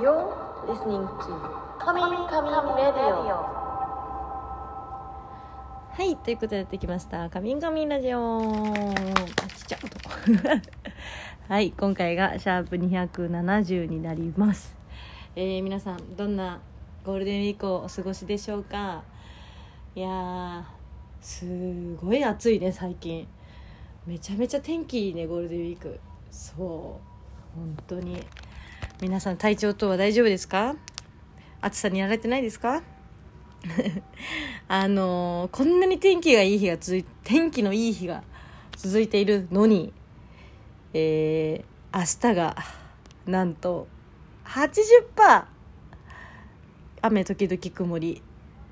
You're listening to Coming Coming Radio はい、ということでやってきました。カミンカミンラジオ。あ、ちっちゃい音。はい、今回がシャープ270になります。えー、皆さん、どんなゴールデンウィークをお過ごしでしょうか？いやー、すごい暑いね、最近。めちゃめちゃ天気いいね、ゴールデンウィーク。そう。本当に。皆さん、体調等は大丈夫ですか？暑さにやられてないですか？あのーこんなに天気がいい日が続い天気のいい日が続いているのに、えー、明日がなんと80%雨時々曇り。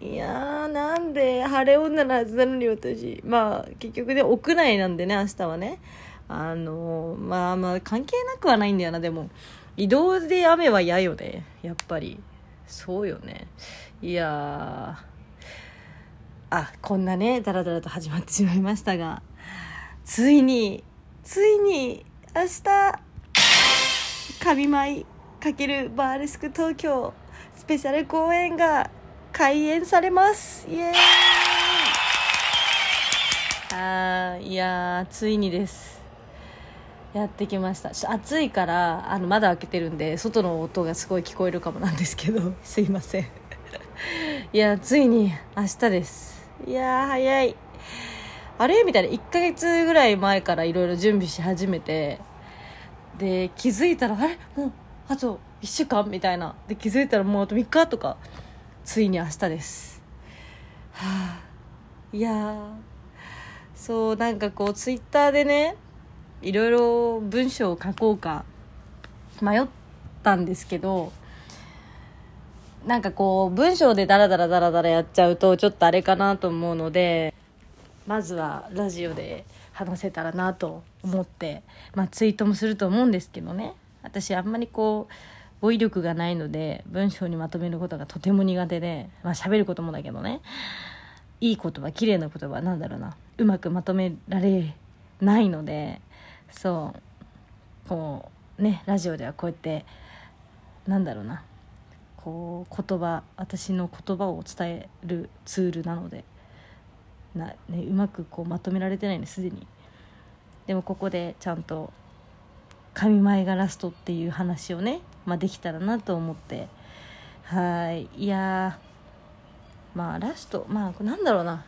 いやーなんで晴れ女のはずなのに私。まあ結局ね屋内なんでね明日はね。あのーまあまあ関係なくはないんだよなでも。移動で雨は嫌よね。やっぱり。そうよね。いやあこんなねダラダラと始まってしまいましたが。ついについに明日神舞×バーレスク東京スペシャル公演が開演されます。イエーイ。あーいやついにです。やってきました。暑いからあの窓開けてるんで外の音がすごい聞こえるかもなんですけど すいません。いやついに明日です。いや早い。あれ？みたいな。1ヶ月ぐらい前からいろいろ準備し始めてで気づいたらあれ？もうあと1週間？みたいな。で気づいたらもうあと3日とかついに明日です。はあいやそうなんかこうツイッターでねいろいろ文章を書こうか迷ったんですけどなんかこう文章でダラダラダラダラやっちゃうとちょっとあれかなと思うのでまずはラジオで話せたらなと思って、まあ、ツイートもすると思うんですけどね。私あんまりこう語彙力がないので文章にまとめることがとても苦手でまあ喋ることもだけどね。いい言葉綺麗な言葉なんだろうな。うまくまとめられないのでそう。こうねラジオではこうやってなんだろうな。こう言葉私の言葉を伝えるツールなのでな、ね、うまくこうまとめられてないんですでに。でもここでちゃんと「神前がラスト」っていう話をね、まあ、できたらなと思って。はい。いやまあラスト。まあなんだろうな。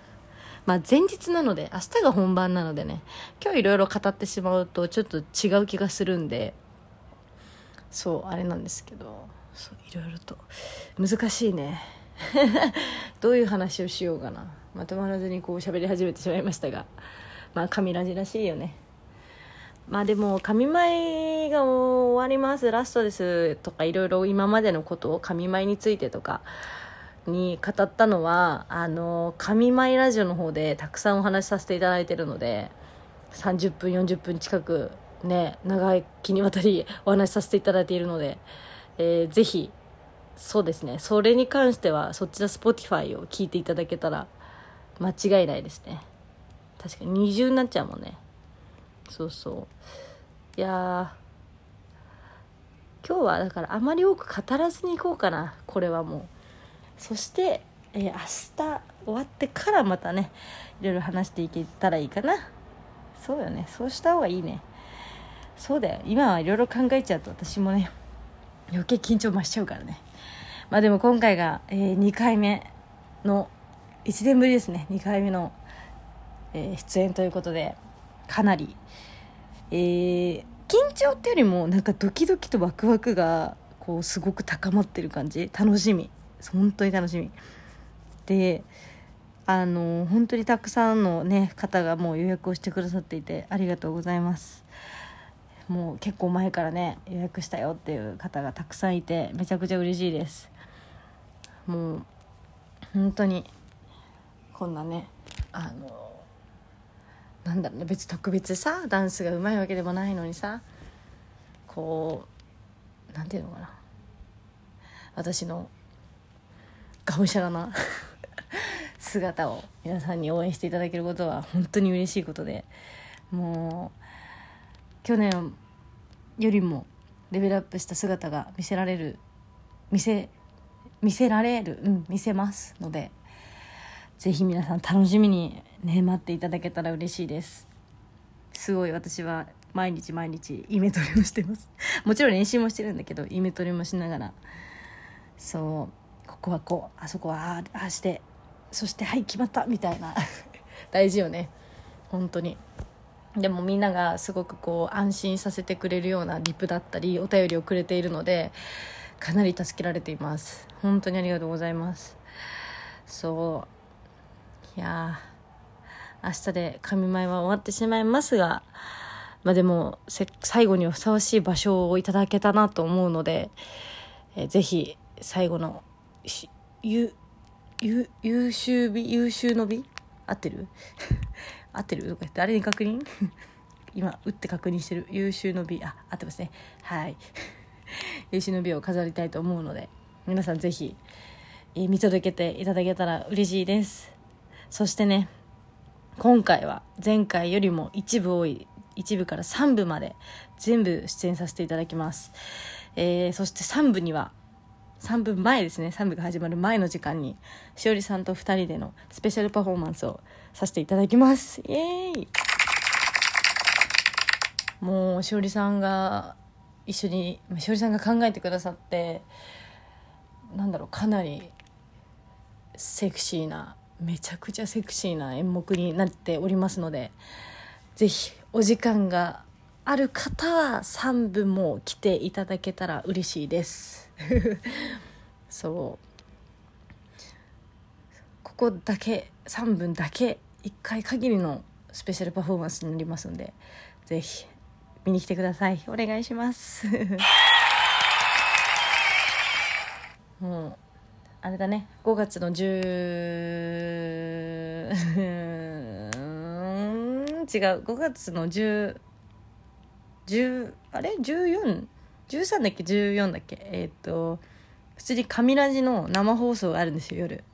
まあ前日なので明日が本番なのでね今日いろいろ語ってしまうとちょっと違う気がするんでそうあれなんですけどそういろいろと難しいね。どういう話をしようかな。まとまらずにこう喋り始めてしまいましたがまあ神ラジらしいよね。まあでも神舞が終わりますラストですとかいろいろ今までのことを神舞についてとかに語ったのはあの神舞ラジオの方でたくさんお話しさせていただいてるので30分40分近くね長い気にわたり お話しさせていただいているので、えーぜひそうですねそれに関してはそっちの Spotify を聞いていただけたら間違いないですね。確かに二重になっちゃうもんね。そうそう。いや今日はだからあまり多く語らずにいこうかなこれはもう。そして、えー明日終わってからまたねいろいろ話していけたらいいかな。そうよね。そうした方がいいね。そうだよ。今はいろいろ考えちゃうと私もね余計緊張増しちゃうからね。まあでも今回が、え2回目の1年ぶりですね。2回目の、えー出演ということでかなり、えー緊張っていうよりもなんかドキドキとワクワクがこうすごく高まってる感じ。楽しみ。本当に楽しみ。であの本当にたくさんの、ね、方がもう予約をしてくださっていてありがとうございます。もう結構前からね予約したよっていう方がたくさんいてめちゃくちゃ嬉しいです。もう本当にこんなねあのなんだろうね別特別さダンスがうまいわけでもないのにさこうなんていうのかな。私のがむしゃらな 姿を皆さんに応援していただけることは本当に嬉しいことでもう去年よりもレベルアップした姿が見せられる見せ見せられるうん見せますのでぜひ皆さん楽しみにね待っていただけたら嬉しいです。すごい私は毎日毎日イメトレをしてます。もちろん練習もしてるんだけどイメトレもしながら。そう。ここはこうあそこはああしてそしてはい決まったみたいな。大事よね。本当に。でもみんながすごくこう安心させてくれるようなリプだったりお便りをくれているのでかなり助けられています。本当にありがとうございます。そう。いや明日で神前は終わってしまいますがまあでも最後にはふさわしい場所をいただけたなと思うので、えー、ぜひ最後のゆ優秀日優秀の日？合ってる？合ってる？とか言って誰に確認？今打って確認してる。優秀の美あ合ってますね。はい。優秀の美を飾りたいと思うので皆さんぜひ、えー、見届けていただけたら嬉しいです。そしてね今回は前回よりも一部多い1部から3部まで全部出演させていただきます、えー、そして3部には3部前ですね。3部が始まる前の時間にしおりさんと2人でのスペシャルパフォーマンスをさせていただきます。イエーイ。もうしおりさんが一緒にしおりさんが考えてくださってなんだろうかなりセクシーなめちゃくちゃセクシーな演目になっておりますのでぜひお時間がある方は3部も来ていただけたら嬉しいです。そう。ここだけ3分だけ1回限りのスペシャルパフォーマンスになりますのでぜひ見に来てください。お願いします。もうあれだね。5月の10 違う。5月の10 10あれ？1413だっけ？14だっけ？えっ、と普通に神ラジの生放送があるんですよ夜。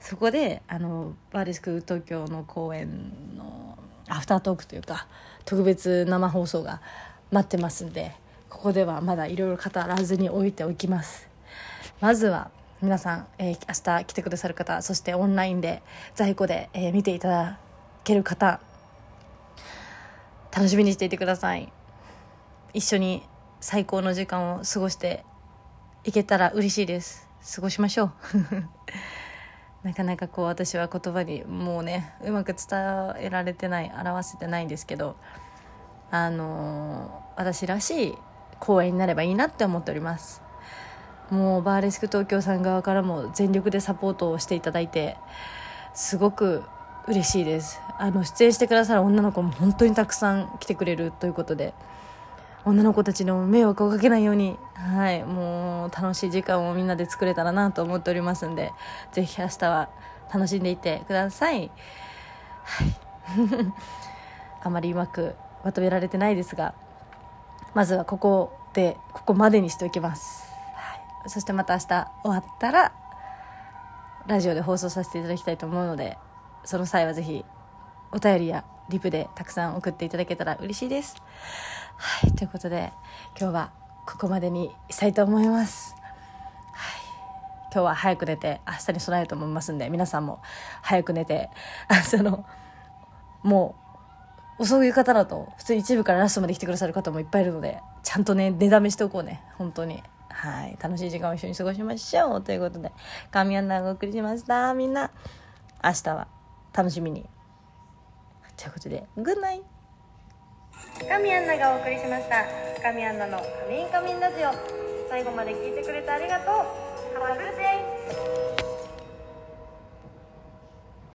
そこであのバーレスク東京の公演のアフタートークというか特別生放送が待ってますんでここではまだいろいろ語らずに置いておきます。まずは皆さん、えー、明日来てくださる方そしてオンラインで在庫で、えー、見ていただける方楽しみにしていてください。一緒に最高の時間を過ごしていけたら嬉しいです。過ごしましょう。なかなかこう私は言葉にもうねうまく伝えられてない表せてないんですけどあの私らしい公演になればいいなって思っております。もうバーレスク東京さん側からも全力でサポートをしていただいてすごく嬉しいです。あの出演してくださる女の子も本当にたくさん来てくれるということで女の子たちの迷惑をかけないようにはいもう楽しい時間をみんなで作れたらなと思っておりますんでぜひ明日は楽しんでいってください。はい。あまりうまくまとめられてないですがまずはここでここまでにしておきます、はい、そしてまた明日終わったらラジオで放送させていただきたいと思うのでその際はぜひお便りやリプでたくさん送っていただけたら嬉しいです。はい、ということで今日はここまでにしたいと思います。はい、今日は早く寝て明日に備えると思いますんで皆さんも早く寝て明日のもう遅い方だと普通一部からラストまで来てくださる方もいっぱいいるのでちゃんとね寝だめしておこうね本当にはい楽しい時間を一緒に過ごしましょうということで神アンナがお送りしましたみんな明日は楽しみにということで。グッナイ神アンナがお送りしました。神アンナの「カミンカミンラジオ」最後まで聞いてくれてありがとう。Have a good day!